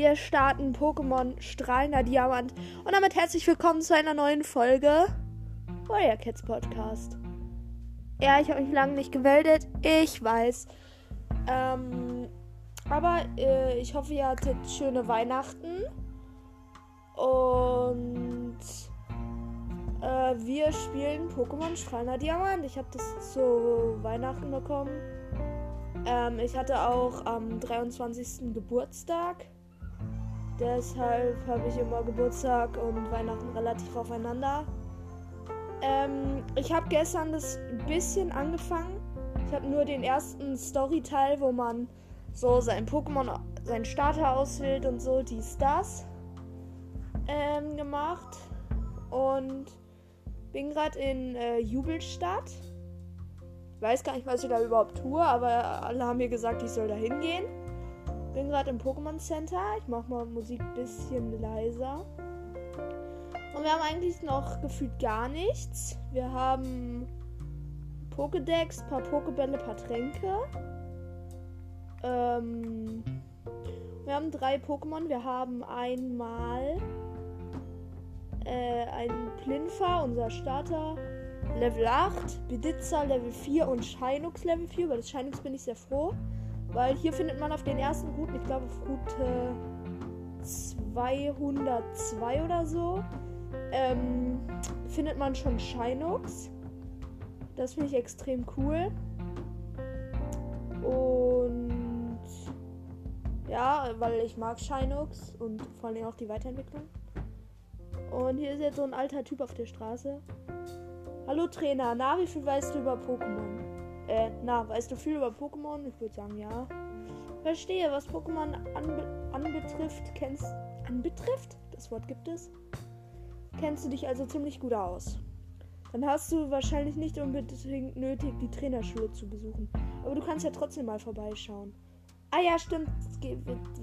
Wir starten Pokémon Strahlender Diamant und damit herzlich willkommen zu einer neuen Folge Warrior Cats Podcast. Ja, ich habe mich lange nicht gemeldet, ich weiß. Ähm, aber äh, ich hoffe, ihr hattet schöne Weihnachten. Und äh, wir spielen Pokémon Strahlender Diamant. Ich habe das zu Weihnachten bekommen. Ähm, ich hatte auch am 23. Geburtstag. Deshalb habe ich immer Geburtstag und Weihnachten relativ aufeinander. Ähm, ich habe gestern das bisschen angefangen. Ich habe nur den ersten Story-Teil, wo man so sein Pokémon, seinen Starter auswählt und so, dies, das ähm, gemacht. Und bin gerade in äh, Jubelstadt. Ich weiß gar nicht, was ich da überhaupt tue, aber alle haben mir gesagt, ich soll da hingehen. Bin gerade im Pokémon Center. Ich mache mal Musik ein bisschen leiser. Und wir haben eigentlich noch gefühlt gar nichts. Wir haben Pokédex, paar Pokébälle, paar Tränke. Ähm, wir haben drei Pokémon. Wir haben einmal äh, einen Plinfa, unser Starter, Level 8, Beditzer Level 4 und Shinux Level 4. Über das Shinux bin ich sehr froh. Weil hier findet man auf den ersten Routen, ich glaube auf Route 202 oder so, ähm, findet man schon Shinux. Das finde ich extrem cool. Und ja, weil ich mag Shinux und vor allem auch die Weiterentwicklung. Und hier ist jetzt so ein alter Typ auf der Straße. Hallo Trainer, na, wie viel weißt du über Pokémon? Äh, na, weißt du viel über Pokémon? Ich würde sagen, ja. Verstehe, was Pokémon anbe anbetrifft, kennst. Anbetrifft? Das Wort gibt es. Kennst du dich also ziemlich gut aus. Dann hast du wahrscheinlich nicht unbedingt nötig, die Trainerschule zu besuchen. Aber du kannst ja trotzdem mal vorbeischauen. Ah ja, stimmt.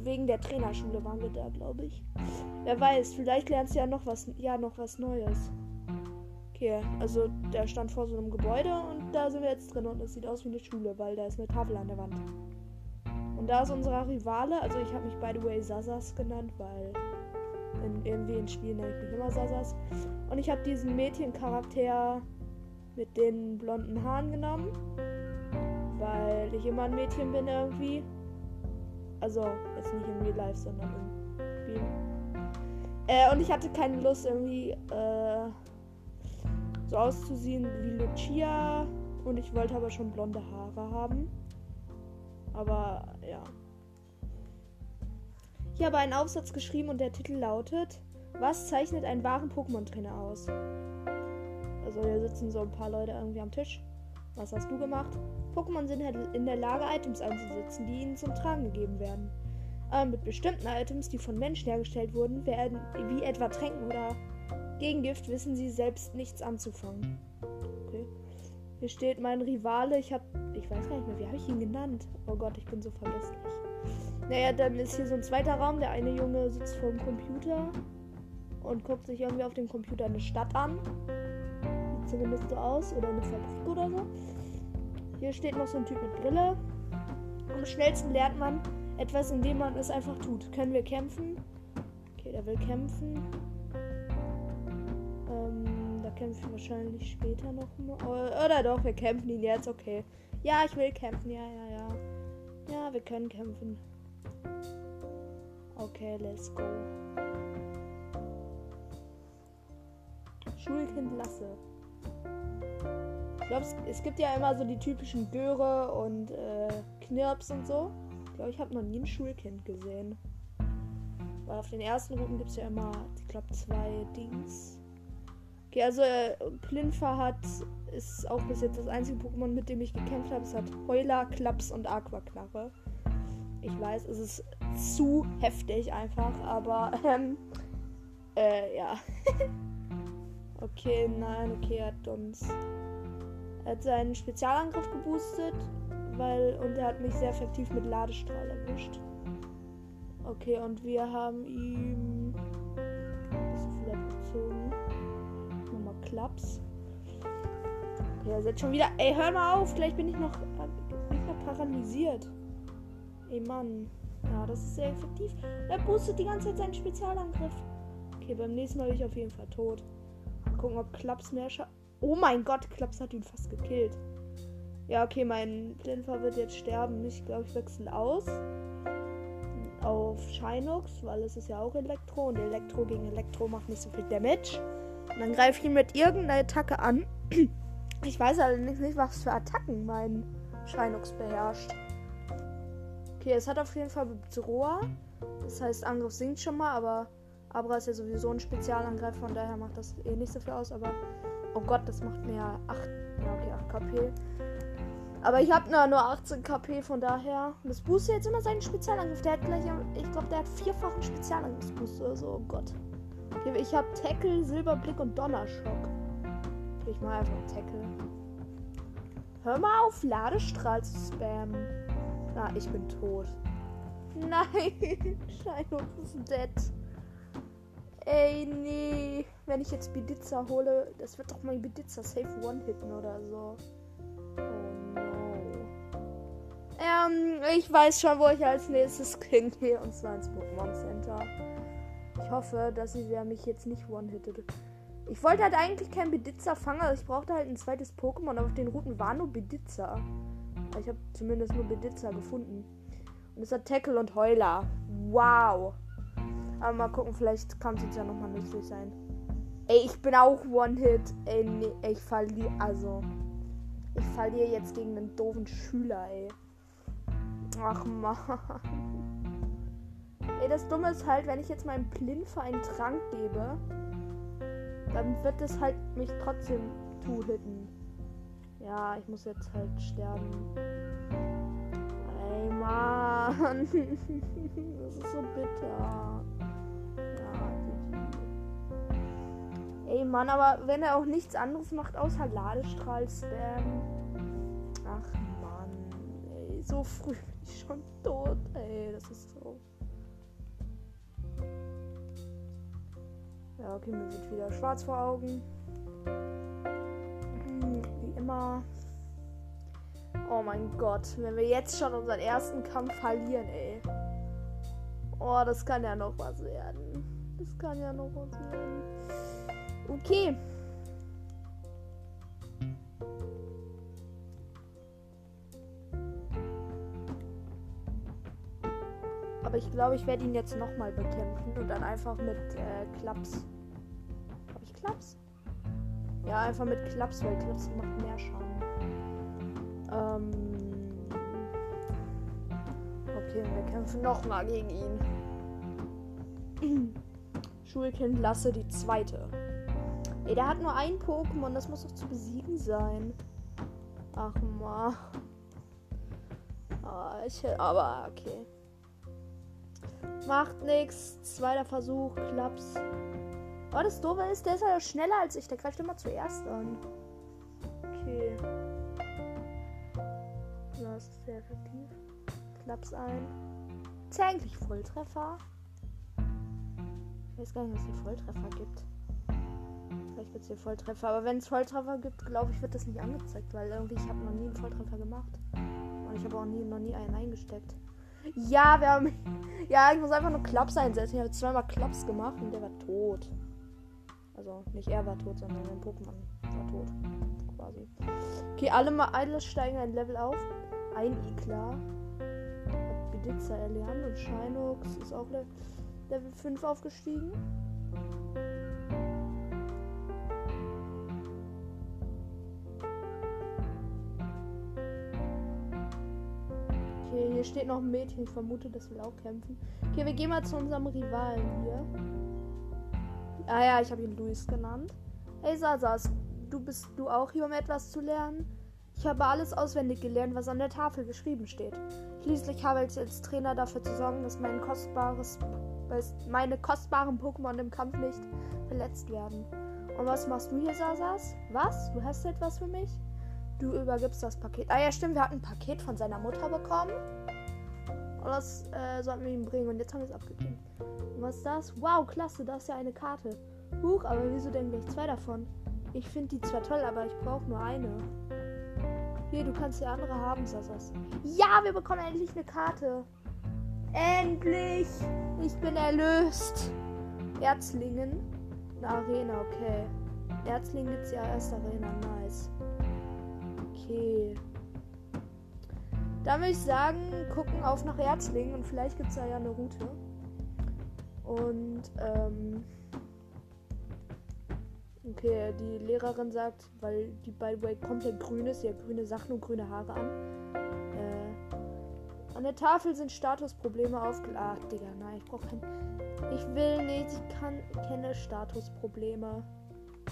Wegen der Trainerschule waren wir da, glaube ich. Wer weiß, vielleicht lernst du ja noch was, ja, noch was Neues. Okay, also der stand vor so einem Gebäude und da sind wir jetzt drin und es sieht aus wie eine Schule, weil da ist eine Tafel an der Wand. Und da ist unser Rivale, also ich habe mich by the way Sasas genannt, weil in, irgendwie in Spielen nenne ich mich immer Sasas. Und ich habe diesen Mädchencharakter mit den blonden Haaren genommen, weil ich immer ein Mädchen bin irgendwie. Also jetzt nicht im Real Life, sondern im Spiel. Äh, und ich hatte keine Lust irgendwie äh, so auszusehen wie Lucia. Und ich wollte aber schon blonde Haare haben. Aber ja. Ich habe einen Aufsatz geschrieben und der Titel lautet: Was zeichnet einen wahren Pokémon-Trainer aus? Also hier sitzen so ein paar Leute irgendwie am Tisch. Was hast du gemacht? Pokémon sind halt in der Lage, Items einzusetzen, die ihnen zum Tragen gegeben werden. Aber mit bestimmten Items, die von Menschen hergestellt wurden, werden, wie etwa Tränken oder Gegengift, wissen sie selbst nichts anzufangen. Okay. Hier steht mein Rivale. Ich habe, ich weiß gar nicht mehr, wie habe ich ihn genannt? Oh Gott, ich bin so vergesslich. Naja, dann ist hier so ein zweiter Raum. Der eine Junge sitzt vor dem Computer und guckt sich irgendwie auf dem Computer eine Stadt an. Sieht zumindest so aus. Oder eine Fabrik oder so. Hier steht noch so ein Typ mit Brille. Am schnellsten lernt man etwas, indem man es einfach tut. Können wir kämpfen? Okay, der will kämpfen. Ähm, da kämpfe ich wahrscheinlich später noch mal. Oder doch, wir kämpfen ihn jetzt, okay. Ja, ich will kämpfen, ja, ja, ja. Ja, wir können kämpfen. Okay, let's go. Schulkind Lasse. Ich glaube, es, es, gibt ja immer so die typischen Göre und äh, Knirps und so. Ich glaube, ich habe noch nie ein Schulkind gesehen. Weil auf den ersten Routen gibt es ja immer, ich glaube, zwei Dings. Okay, also äh, Plinfa hat, ist auch bis jetzt das einzige Pokémon, mit dem ich gekämpft habe. Es hat Heuler, Klaps und Aquaknarre. Ich weiß, es ist zu heftig einfach, aber ähm, äh, ja. okay, nein, okay, er hat uns. Er hat seinen Spezialangriff geboostet, weil. Und er hat mich sehr effektiv mit Ladestrahl erwischt. Okay, und wir haben ihm. Ein bisschen vielleicht gezogen. Klaps. Er ist schon wieder. Ey, hör mal auf, gleich bin ich noch. Bin ich noch paralysiert. Ey Mann. Ja, das ist sehr effektiv. Er boostet die ganze Zeit seinen Spezialangriff. Okay, beim nächsten Mal bin ich auf jeden Fall tot. Mal gucken, ob Klaps mehr scha Oh mein Gott, Klaps hat ihn fast gekillt. Ja, okay, mein Blinfer wird jetzt sterben. Ich glaube, ich wechsle aus auf Shinox, weil es ist ja auch Elektro und Elektro gegen Elektro macht nicht so viel Damage. Dann greife ich ihn mit irgendeiner Attacke an. Ich weiß allerdings nicht, was für Attacken mein Shinox beherrscht. Okay, es hat auf jeden Fall Bedroher. Das heißt, Angriff sinkt schon mal, aber Abra ist ja sowieso ein Spezialangriff, von daher macht das eh nicht so viel aus. Aber, oh Gott, das macht mir 8, ja, okay, 8 KP. Aber ich habe nur, nur 18 KP, von daher. Das boostet jetzt immer seinen Spezialangriff. Der hat gleich, ich glaube, der hat vierfachen Spezialangriffsboost oder so. Oh Gott. Ich habe Tackle, Silberblick und Donnerschock. Ich mache einfach Tackle. Hör mal auf, Ladestrahl zu spammen. Na, ich bin tot. Nein, Shino ist dead. Ey, nee. Wenn ich jetzt Beditzer hole, das wird doch mein Beditzer safe one-hitten oder so. Ähm, ich weiß schon, wo ich als nächstes hingehe. Und zwar ins Pokémon Center. Ich hoffe, dass sie mich jetzt nicht one-hittet. Ich wollte halt eigentlich keinen Beditzer fangen, also ich brauchte halt ein zweites Pokémon, aber auf den Routen war nur Beditzer. Ich habe zumindest nur Beditzer gefunden. Und es hat Tackle und Heuler. Wow. Aber mal gucken, vielleicht kann es jetzt ja nochmal nützlich sein. Ey, ich bin auch One-Hit. Ey, nee, ich verliere. Also. Ich verliere jetzt gegen einen doofen Schüler, ey. Ach man. Ey, das Dumme ist halt, wenn ich jetzt meinem Plinfer einen Trank gebe, dann wird es halt mich trotzdem two-hitten. Ja, ich muss jetzt halt sterben. Ey, Mann. das ist so bitter. Ja, Ey, Mann, aber wenn er auch nichts anderes macht, außer Ladestrahl spam. Ach, Mann. Ey, so früh ich schon tot, ey. Das ist so. Ja, okay, mir wird wieder schwarz vor Augen. Hm, wie immer. Oh mein Gott, wenn wir jetzt schon unseren ersten Kampf verlieren, ey. Oh, das kann ja noch was werden. Das kann ja noch was werden. Okay. Aber ich glaube, ich werde ihn jetzt nochmal bekämpfen und dann einfach mit äh, Klaps. Klaps? Ja, einfach mit Klaps, weil Klaps macht mehr Schaden. Ähm. Okay, wir kämpfen nochmal gegen ihn. Schulkind Lasse die zweite. Ey, der hat nur ein Pokémon, das muss doch zu besiegen sein. Ach man. Ah, ich, aber okay. Macht nichts. Zweiter Versuch. Klaps. Oh, das Doofe ist, der ist ja schneller als ich. Der greift immer zuerst an. Okay. Das ist sehr effektiv. Klaps ein. Ist ja eigentlich Volltreffer? Ich weiß gar nicht, was hier Volltreffer gibt. Vielleicht gibt es hier Volltreffer. Aber wenn es Volltreffer gibt, glaube ich, wird das nicht angezeigt. Weil irgendwie, ich habe noch nie einen Volltreffer gemacht. Und ich habe auch nie, noch nie einen eingesteckt. Ja, wir haben. Ja, ich muss einfach nur Klaps einsetzen. Ich habe zweimal Klaps gemacht und der war tot. Also nicht er war tot, sondern mein Pokémon war tot. Quasi. Okay, alle mal alle steigen ein Level auf. Ein Iklar. Hat Beditzer erlernt und Shinox ist auch Level 5 aufgestiegen. Okay, hier steht noch ein Mädchen. Ich vermute, das will auch kämpfen. Okay, wir gehen mal zu unserem Rivalen hier. Ah ja, ich habe ihn Luis genannt. Hey Sasas, du bist du auch hier, um etwas zu lernen? Ich habe alles auswendig gelernt, was an der Tafel geschrieben steht. Schließlich habe ich als Trainer dafür zu sorgen, dass mein kostbares, meine kostbaren Pokémon im Kampf nicht verletzt werden. Und was machst du hier, Sasas? Was? Du hast etwas für mich? Du übergibst das Paket. Ah ja, stimmt, wir hatten ein Paket von seiner Mutter bekommen. Und das äh, sollten wir ihm bringen. Und jetzt haben wir es abgegeben. Und was ist das? Wow, klasse, da ist ja eine Karte. Huch, aber wieso denn gleich zwei davon? Ich finde die zwar toll, aber ich brauche nur eine. Hier, du kannst die andere haben, Sassas. Ja, wir bekommen endlich eine Karte. Endlich! Ich bin erlöst. Erzlingen. Eine Arena, okay. Erzlingen gibt's ja erst Arena, nice. Okay. Dann würde ich sagen, gucken auf nach Erzlingen und vielleicht gibt es da ja eine Route. Und, ähm. Okay, die Lehrerin sagt, weil die by the way komplett grün ist, hat grüne Sachen und grüne Haare an. Äh, an der Tafel sind Statusprobleme aufgeladen. Ach, Digga, nein, ich brauche kein. Ich will nicht, ich kann, kenne Statusprobleme.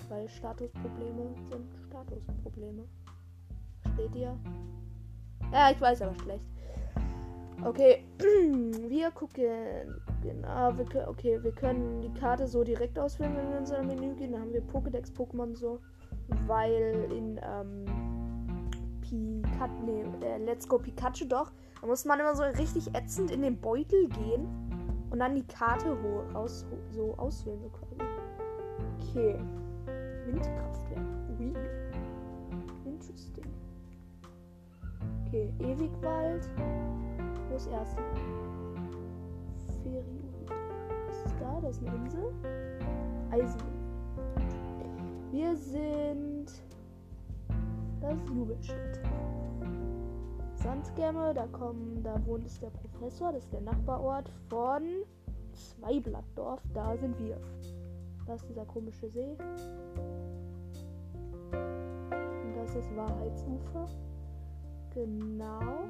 Weil Statusprobleme sind Statusprobleme. Versteht ihr? Ja, ich weiß aber schlecht. Okay, wir gucken. Genau, wir können, okay, wir können die Karte so direkt auswählen, wenn wir in unser Menü gehen. Dann haben wir Pokédex Pokémon so, weil in ähm, Pikachu, nee, äh, Let's Go Pikachu doch, da muss man immer so richtig ätzend in den Beutel gehen und dann die Karte raus, so auswählen so. Okay, Windkraftwerk, weird, interesting. Okay, Ewigwald. Wo ist erst? Ferio. Was ist da? Das ist eine Insel. Eisen. Wir sind. Das ist Jubelstadt. Sandgämme, da kommen, da wohnt ist der Professor, das ist der Nachbarort von Zweiblattdorf, da sind wir. Da ist dieser komische See. Und das ist Wahrheitsufer. Genau.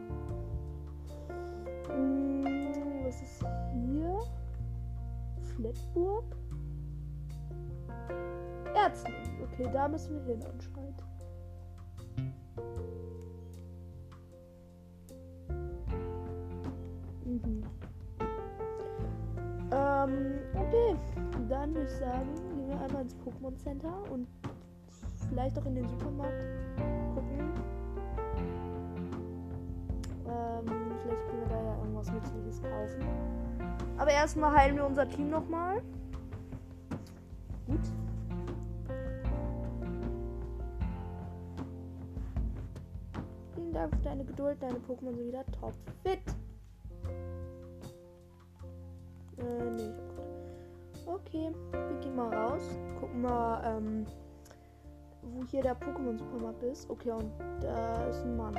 Hm, was ist hier? Flettburg? Ärzte. Okay, da müssen wir hin anscheinend. Mhm. Ähm, okay. Dann würde ich sagen, gehen wir einmal ins Pokémon Center und vielleicht auch in den Supermarkt gucken, ähm, vielleicht können wir da ja irgendwas Nützliches kaufen. Aber erstmal heilen wir unser Team nochmal. Gut. Vielen Dank für deine Geduld. Deine Pokémon sind wieder top fit. Äh, nee. Okay, wir gehen mal raus. Gucken mal, ähm, wo hier der Pokémon-Supermarkt ist. Okay, und da ist ein Mann.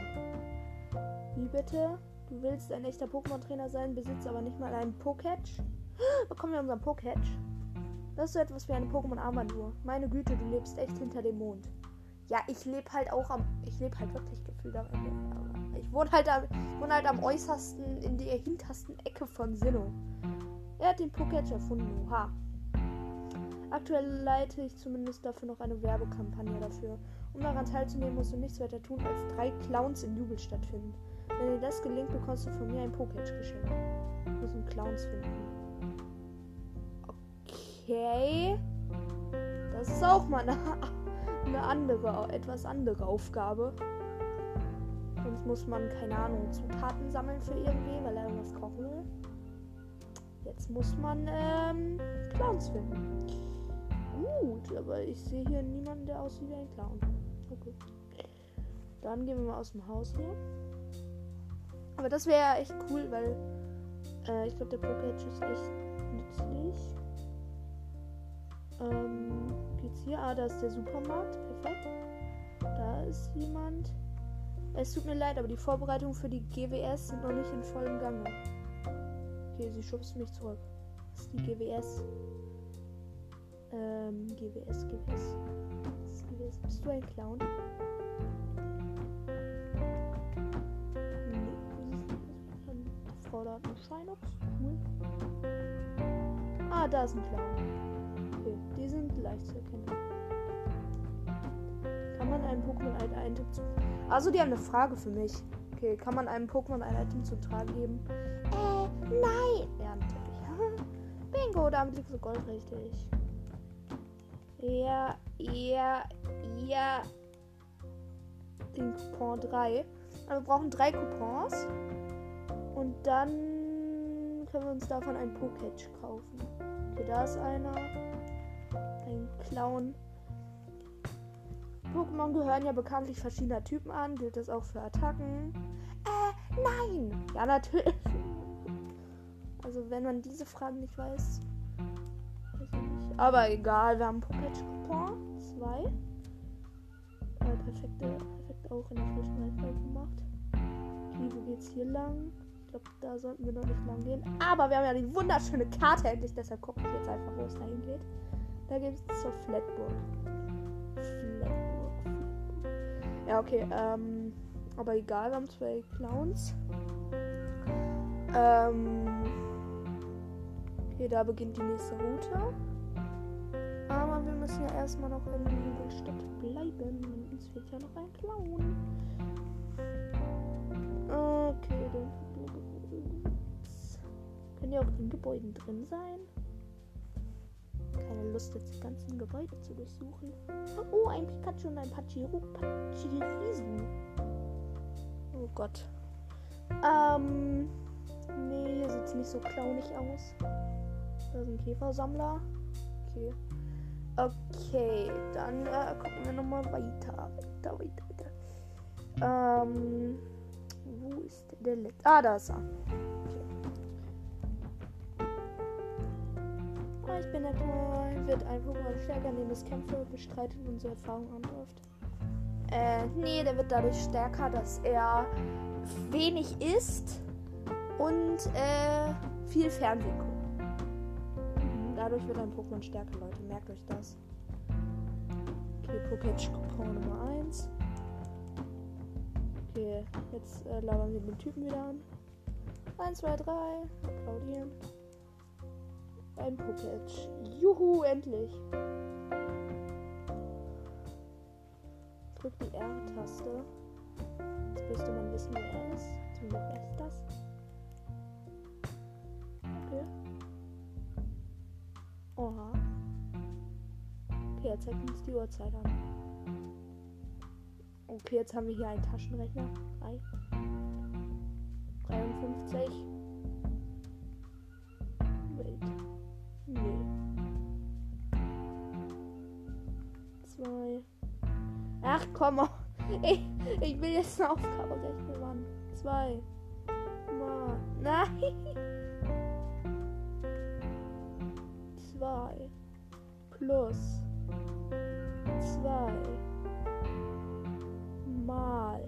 Wie bitte? Du willst ein echter Pokémon-Trainer sein, besitzt aber nicht mal einen Poketch? Bekommen wir unseren Poketch? Das ist so etwas wie eine Pokémon-Armbanduhr. Meine Güte, du lebst echt hinter dem Mond. Ja, ich lebe halt auch am. Ich lebe halt wirklich gefühlt am Ende. Ich wohne halt am, halt am äußersten, in der hintersten Ecke von Sinnoh. Er hat den Poketch erfunden. Oha. Aktuell leite ich zumindest dafür noch eine Werbekampagne dafür. Um daran teilzunehmen, musst du nichts weiter tun, als drei Clowns in Jubel stattfinden. Wenn dir das gelingt, bekommst du von mir ein Poketch geschenkt. Wir müssen Clowns finden. Okay. Das ist auch mal eine, eine andere, etwas andere Aufgabe. Sonst muss man, keine Ahnung, Zutaten sammeln für irgendwie, weil er irgendwas kochen will. Jetzt muss man ähm, Clowns finden. Gut, aber ich sehe hier niemanden, der aussieht wie ein Clown. Okay. Dann gehen wir mal aus dem Haus hier. Aber das wäre echt cool, weil äh, ich glaube, der Pokédex ist echt nützlich. Ähm, geht's hier? Ah, da ist der Supermarkt. Perfekt. Da ist jemand. Es tut mir leid, aber die Vorbereitungen für die GWS sind noch nicht in vollem Gange. Okay, sie schubst mich zurück. Das ist die GWS. Ähm, GWS, GWS. GWS. Bist du ein Clown? Einen Shinox. Cool. Ah, da ist ein Clown. Okay, die sind leicht zu erkennen. Kann man einem Pokémon ein Item zu. Also, die haben eine Frage für mich. Okay, kann man einem Pokémon ein Item zum Tragen geben? Äh, nein! Ja, natürlich. Bingo, damit liegt so Gold richtig. Ja, ja, ja. Den Coupon 3. Also wir brauchen drei Coupons. Und dann können wir uns davon ein Poketch kaufen. Okay, da ist einer. Ein Clown. Pokémon gehören ja bekanntlich verschiedener Typen an. Gilt das auch für Attacken? Äh, nein! Ja, natürlich. Also wenn man diese Fragen nicht weiß. weiß ich nicht. Aber egal, wir haben Pocket-Coupon. Zwei. Äh, perfekte, perfekt auch in der Reihenfolge gemacht. Okay, wo geht's hier lang? Glaube, da sollten wir noch nicht lang gehen. Aber wir haben ja die wunderschöne Karte endlich, deshalb gucke ich jetzt einfach, wo es dahin geht. Da geht es zur Flatburg. Flatburg. Ja, okay, ähm. Aber egal, wir haben zwei Clowns. Ähm. Okay, da beginnt die nächste Route. Aber wir müssen ja erstmal noch in der Stadt bleiben. Uns fehlt ja noch ein Clown. Okay, dann. Können ja auch in Gebäuden drin sein? Keine Lust, jetzt die ganzen Gebäude zu durchsuchen. Oh, ein Pikachu und ein Pachiro. Pachirisu. Oh Gott. Ähm. Nee, hier sieht es nicht so clownig aus. Da ist ein Käfersammler. Okay. Okay, dann äh, gucken wir nochmal weiter. Weiter, weiter, weiter. Ähm. Wo ist der letzte? Ah, da ist er. Ich bin der Toy. Wird ein Pokémon stärker, indem es Kämpfe bestreitet und so Erfahrung anläuft. Äh, nee, der wird dadurch stärker, dass er wenig isst und äh, viel Fernsehen guckt. Mhm, dadurch wird ein Pokémon stärker, Leute. Merkt euch das. Okay, Pokémon Nummer 1. Okay, jetzt äh, labern wir den Typen wieder an. 1, 2, 3. Applaudieren. Ein Pokétch. Juhu, endlich. Drück die R-Taste. Jetzt müsste man wissen, wer er ist. Zum Glück weiß ich das. Okay. Oha. Okay, er zeigt uns die Uhrzeit an. Okay, jetzt haben wir hier einen Taschenrechner. 3. 53. 2. Ach komm. Ich, ich will jetzt eine Aufgabe rechnen, Mann. 2. Mal. Nein. 2. Plus. 2 mal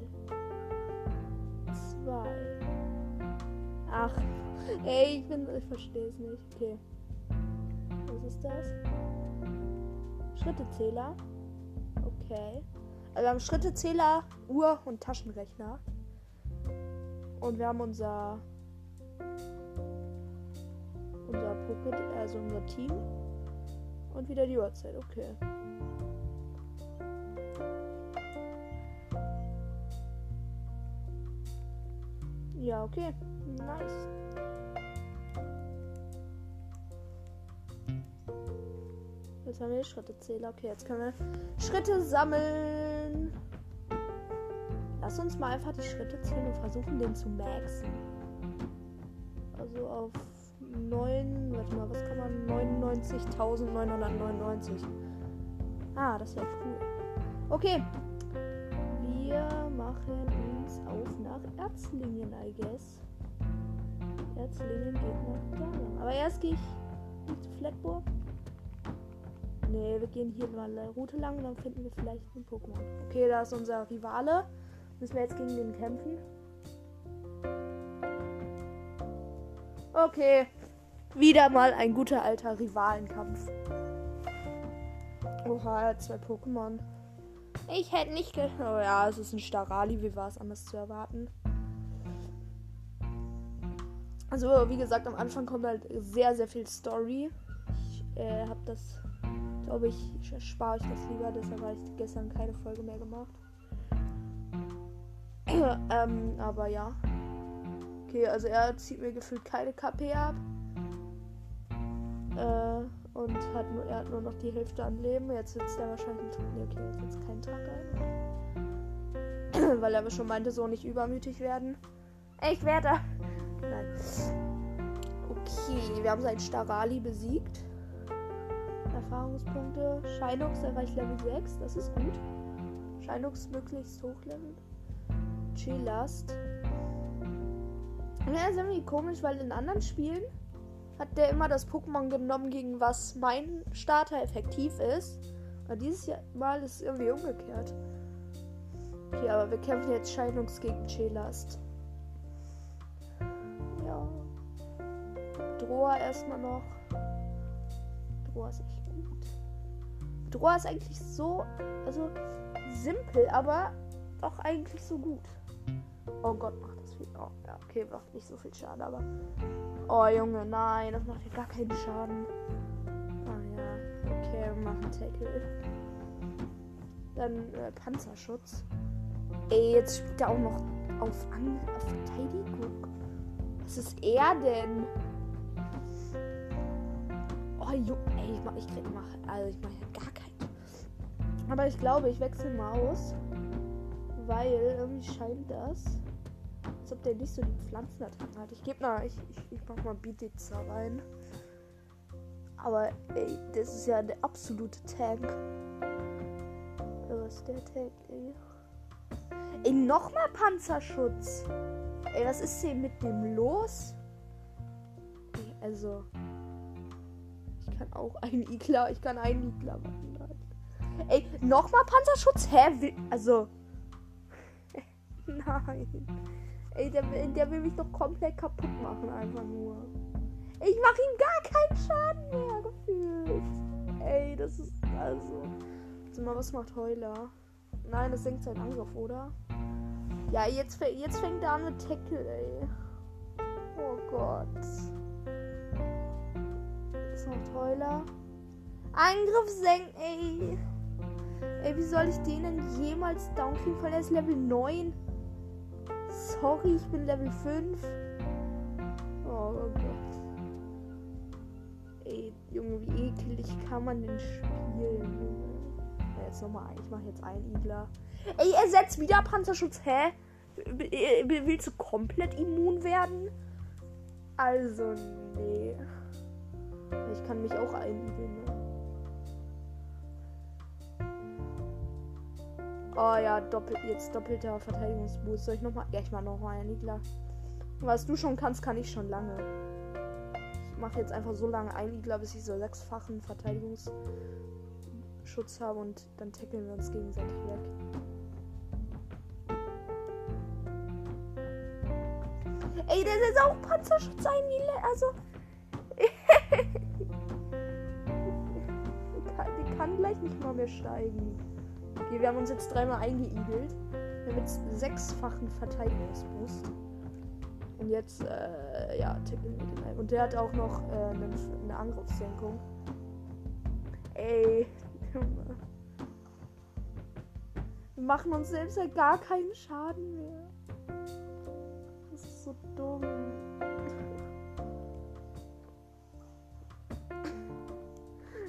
2. Ach, ey, ich bin, ich verstehe es nicht. Okay. Ist das? Schrittezähler. Okay. Also wir haben Schrittezähler, Uhr und Taschenrechner. Und wir haben unser unser Pocket, also unser Team. Und wieder die Uhrzeit, okay. Ja, okay. Nice. Jetzt haben wir Schrittezähler. Okay, jetzt können wir Schritte sammeln. Lass uns mal einfach die Schritte zählen und versuchen, den zu maxen. Also auf 9, warte mal, was kann man? 99.999. Ah, das ja cool. Okay. Wir machen uns auf nach Erzlingen, I guess. Erzlingen geht nach da. Aber erst gehe ich zu Flatburg. Nee, wir gehen hier mal eine Route lang und dann finden wir vielleicht einen Pokémon. Okay, da ist unser Rivale. Müssen wir jetzt gegen den kämpfen? Okay. Wieder mal ein guter alter Rivalenkampf. Oha, zwei Pokémon. Ich hätte nicht ge... Oh ja, es ist ein Starali. Wie war es anders zu erwarten? Also, wie gesagt, am Anfang kommt halt sehr, sehr viel Story. Ich äh, habe das... Glaube ich, spare euch das lieber. Deshalb habe ich gestern keine Folge mehr gemacht. ähm, aber ja. Okay, also er zieht mir gefühlt keine KP ab. Äh, und hat nur, er hat nur noch die Hälfte an Leben. Jetzt sitzt er wahrscheinlich einen Tag. Nee, okay, jetzt sitzt kein Tag ein. Weil er schon meinte, so nicht übermütig werden. Ich werde. Nein. Okay, wir haben seinen Starali besiegt. Erfahrungspunkte. Shinox erreicht Level 6. Das ist gut. Shinox möglichst hochleveln. Chillast. Ja, ist irgendwie komisch, weil in anderen Spielen hat der immer das Pokémon genommen, gegen was mein Starter effektiv ist. Aber dieses Mal ist es irgendwie umgekehrt. Okay, aber wir kämpfen jetzt Scheinungs gegen Chelast. Ja. Droa erstmal noch. Droa gut. Droa ist eigentlich so, also simpel, aber doch eigentlich so gut. Oh Gott, macht das viel. Oh, ja, okay, macht nicht so viel Schaden, aber. Oh Junge, nein, das macht ja gar keinen Schaden. Ah ja, okay, wir machen Tackle. Dann äh, Panzerschutz. Ey, jetzt spielt er auch noch auf, An auf Verteidigung. Was ist er denn? Oh, Junge, ey, ich mach, ich krieg, mach, also ich mach gar keinen. Aber ich glaube, ich wechsle mal aus. Weil irgendwie scheint das, als ob der nicht so die Pflanzenattacken hat. Ich gebe mal, ich, ich, ich mach mal Bitiza rein. Aber ey, das ist ja der absolute Tank. Was ist der Tank, ey? Ey, nochmal Panzerschutz. Ey, was ist denn mit dem los? Also. Ich kann auch einen Igler. Ich kann einen Igler machen. Ey, nochmal Panzerschutz? Hä? Also. Nein. Ey, der, der will mich doch komplett kaputt machen, einfach nur. Ich mach ihm gar keinen Schaden mehr, gefühlt. Ey, das ist also. Sag mal, was macht Heuler? Nein, das senkt seinen Angriff, oder? Ja, jetzt, jetzt fängt er an mit Tackle, ey. Oh Gott. Heuler? Angriff senken, ey. Ey, wie soll ich den denn jemals down kriegen? Weil er ist Level 9. Sorry, ich bin Level 5. Oh Gott. Ey, Junge, wie eklig kann man denn spielen? Ja, jetzt nochmal. Ich mache jetzt einen Igler. Ey, er setzt wieder Panzerschutz. Hä? Willst du komplett immun werden? Also, nee. Ich kann mich auch einigeln, ne? Oh ja, doppel, jetzt doppelter Verteidigungsboost. Soll ich nochmal? Ja, ich mach nochmal einen Igler. Was du schon kannst, kann ich schon lange. Ich mache jetzt einfach so lange einen Igler, bis ich so sechsfachen Verteidigungsschutz habe und dann tackeln wir uns gegenseitig weg. Ey, das ist auch Panzerschutz ein, also. Die, kann, gleich nicht mal mehr steigen. Okay, wir haben uns jetzt dreimal eingeigelt. Wir haben jetzt sechsfachen Verteidigungsboost. Und jetzt, äh, ja, tippen wir den ein. Und der hat auch noch äh, eine, eine Angriffssenkung. Ey, Wir machen uns selbst halt gar keinen Schaden mehr. Das ist so dumm.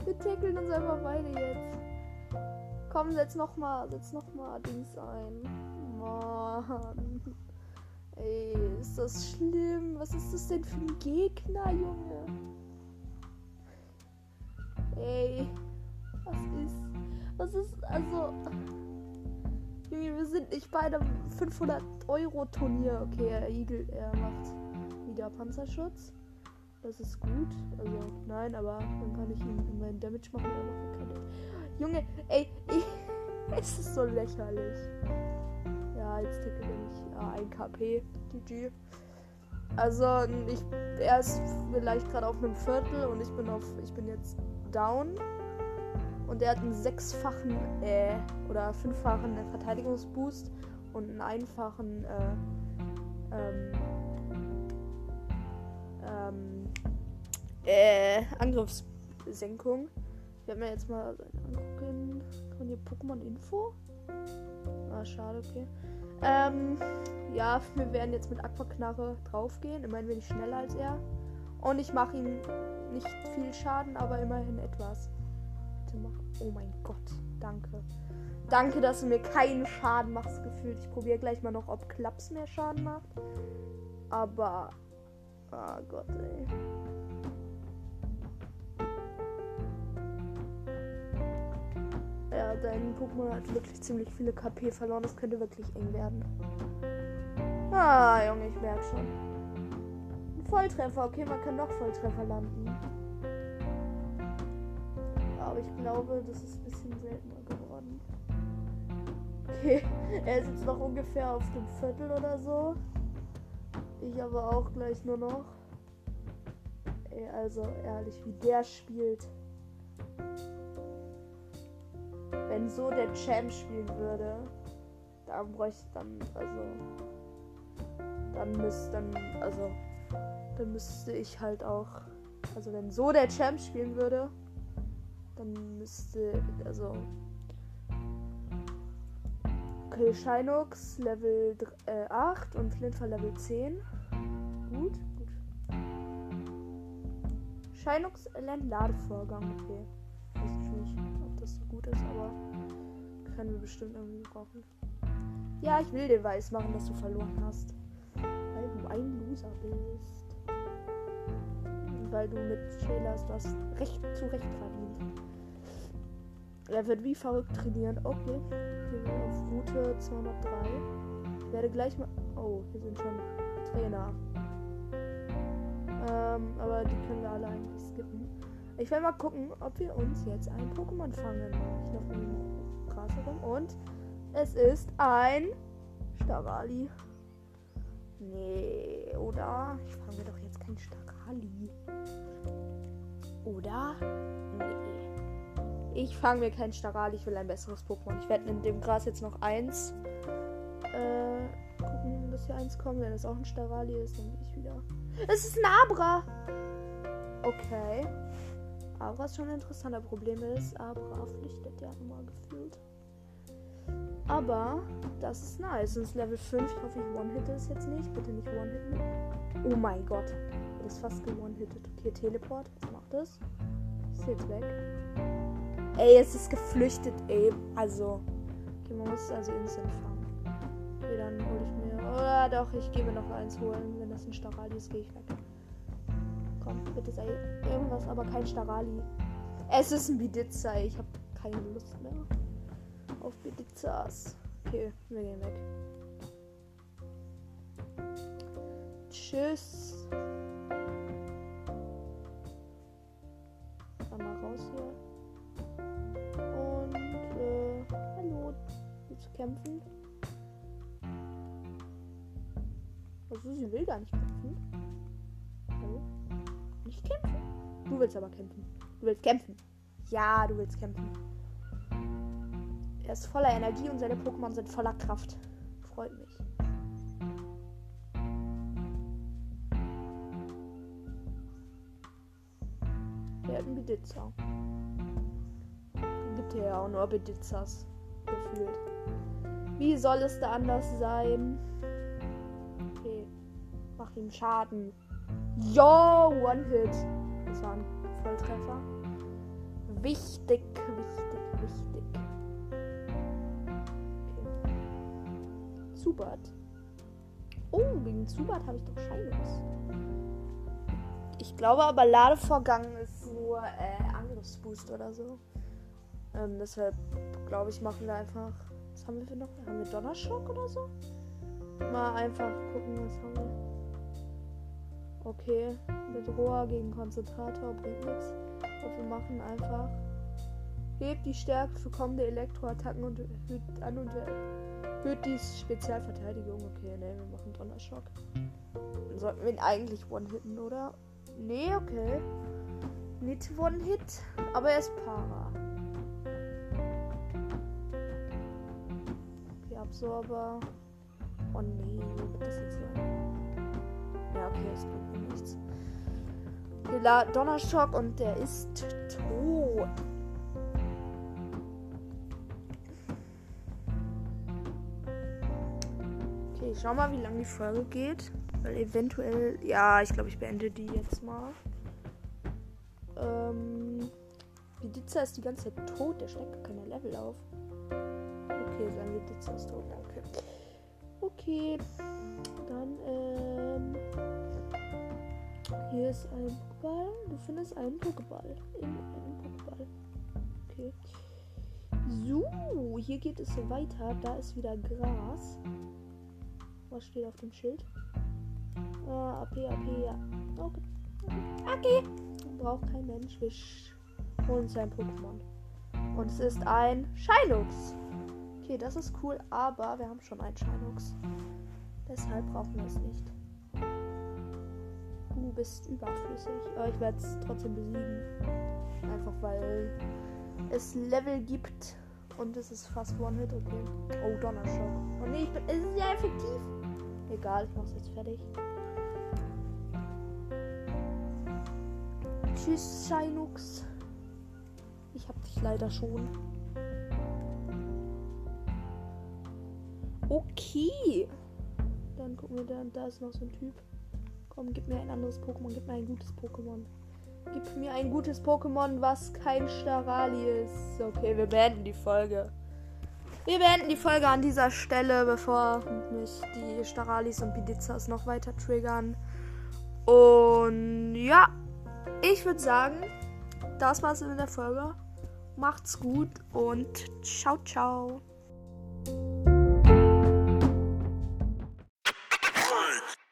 Wir tackeln uns einfach beide jetzt. Komm, setz noch mal, setz noch mal Dings ein. Mann. Ey, ist das schlimm? Was ist das denn für ein Gegner, Junge? Ey, was ist, was ist, also, Junge, wir sind nicht bei einem 500 Euro Turnier. Okay, er igelt, er macht wieder Panzerschutz. Das ist gut. Also, nein, aber dann kann ich ihm meinen Damage machen. Junge, ey, ich, es ist so lächerlich. Ja, jetzt ticke ich ja, 1 KP. GG. Also, ich, er ist vielleicht gerade auf einem Viertel und ich bin auf, ich bin jetzt down. Und er hat einen sechsfachen, äh, oder fünffachen Verteidigungsboost und einen einfachen, äh, ähm, ähm, äh, Angriffssenkung. Ich werde mir jetzt mal angucken. Kann hier Pokémon Info? Ah, schade, okay. Ähm, ja, wir werden jetzt mit Aquaknarre draufgehen. Immerhin bin ich schneller als er. Und ich mache ihm nicht viel Schaden, aber immerhin etwas. Bitte mach. Oh mein Gott, danke. Danke, dass du mir keinen Schaden machst, gefühlt. Ich probiere gleich mal noch, ob Klaps mehr Schaden macht. Aber. Oh Gott, ey. Ja, dein Pokémon hat wirklich ziemlich viele KP verloren. Das könnte wirklich eng werden. Ah, Junge, ich merke schon. Volltreffer. Okay, man kann noch Volltreffer landen. Aber ich glaube, das ist ein bisschen seltener geworden. Okay, er ist jetzt noch ungefähr auf dem Viertel oder so. Ich aber auch gleich nur noch. Ey, also ehrlich, wie der spielt. Wenn so der Champ spielen würde, dann bräuchte dann, also. Dann müsste dann, also. Dann müsste ich halt auch. Also wenn so der Champ spielen würde, dann müsste, also. Okay, Shinox Level äh, 8 und Flinfer Level 10. Gut, gut. Shinox lernt Ladevorgang, okay. Weiß ich nicht, ob das so gut ist, aber können wir bestimmt irgendwie brauchen. Ja, ich will dir weiß machen, dass du verloren hast. Weil du ein Loser bist. Weil du mit Shaylas das recht zu Recht verdient. Er wird wie verrückt trainieren. Okay. Wir sind auf Route 203. Ich werde gleich mal. Oh, hier sind schon Trainer. Ähm, aber die können wir alle eigentlich skippen. Ich werde mal gucken, ob wir uns jetzt ein Pokémon fangen. Ich laufe im Gras herum und es ist ein Starali. Nee, oder? Ich fange doch jetzt kein Starali. Oder? Nee. Ich fange mir kein Starali. Ich will ein besseres Pokémon. Ich werde in dem Gras jetzt noch eins äh, gucken, dass hier eins kommt. Wenn es auch ein Starali ist, dann gehe ich wieder. Es ist ein Abra. Okay. Abra ist schon ein interessanter. Problem ist, Abra flüchtet ja immer gefühlt. Aber das ist nice. Ist Level 5. Ich hoffe, ich one-hitte es jetzt nicht. Bitte nicht one-hitten. Oh mein Gott. Das ist fast gewonnen-hittet. Okay, Teleport. Was macht das? Ist jetzt weg. Ey, es ist geflüchtet, ey. Also. Okay, man muss es also instant fangen. Okay, dann hole ich mir. Oder doch, ich gebe noch eins holen. Wenn das ein Starali ist, gehe ich weg. Komm, bitte sei irgendwas, aber kein Starali. Es ist ein Biditza, ich habe keine Lust mehr auf Biditzas. Okay, wir gehen weg. Tschüss. Dann mal raus hier. Und, äh, hallo. Willst du kämpfen? Also, sie will gar nicht kämpfen. Hallo? Nicht kämpfen? Du willst aber kämpfen. Du willst kämpfen. Ja, du willst kämpfen. Er ist voller Energie und seine Pokémon sind voller Kraft. Freut mich. Er hat einen Beditzer. Gibt hier ja auch nur Beditzers. Gefühlt. Wie soll es da anders sein? Okay. Mach ihm Schaden. Yo, One-Hit. Das war ein Volltreffer. Wichtig, wichtig, wichtig. Zubat. Oh, wegen Zubat habe ich doch Scheinlos. Ich glaube aber Ladevorgang ist nur äh, Angriffsboost oder so. Ähm, deshalb glaube ich, machen wir einfach. Was haben wir für noch? Haben wir Donnerschock oder so? Mal einfach gucken, was haben wir. Okay, mit Rohr gegen Konzentrator bringt nichts. Aber wir machen einfach. Hebt die Stärke für kommende Elektroattacken und erhöht an und erhöht die Spezialverteidigung. Okay, ne, wir machen Donnerschock. Dann sollten wir ihn eigentlich one-hitten, oder? Nee, okay. Nicht one-hit, aber er ist Para. Okay, Absorber. Oh nee, wird das jetzt sein? Ja, okay, es bringt mir nichts. Donnerschock und der ist tot. Ich schau mal, wie lange die Folge geht. Weil eventuell. Ja, ich glaube, ich beende die jetzt mal. Ähm. Vidizza ist die ganze Zeit tot. Der steckt gar keine Level auf. Okay, sein Vidizza ist tot. Okay. Okay. Dann, ähm. Hier ist ein Pokéball. Du findest einen Pokéball. In einem Pokéball. Okay. So, hier geht es weiter. Da ist wieder Gras. Was steht auf dem Schild? Ah, AP, AP, ja. Okay. Okay. Braucht kein Mensch. Wir holen sein Pokémon. Und es ist ein Shynux. Okay, das ist cool, aber wir haben schon einen Shynux. Deshalb brauchen wir es nicht. Du bist überflüssig. Aber ich werde es trotzdem besiegen. Einfach weil es Level gibt. Und es ist fast One-Hit, okay. Oh, Donnerschock. Oh nee, ich bin. Es ist ja effektiv. Egal, ich mach's jetzt fertig. Tschüss, Shynux. Ich hab dich leider schon. Okay. Dann gucken wir da. Da ist noch so ein Typ. Komm, gib mir ein anderes Pokémon. Gib mir ein gutes Pokémon. Gib mir ein gutes Pokémon, was kein Starali ist. Okay, wir beenden die Folge. Wir beenden die Folge an dieser Stelle, bevor mich die Staralis und Bidizas noch weiter triggern. Und ja, ich würde sagen, das war's in der Folge. Macht's gut und ciao, ciao.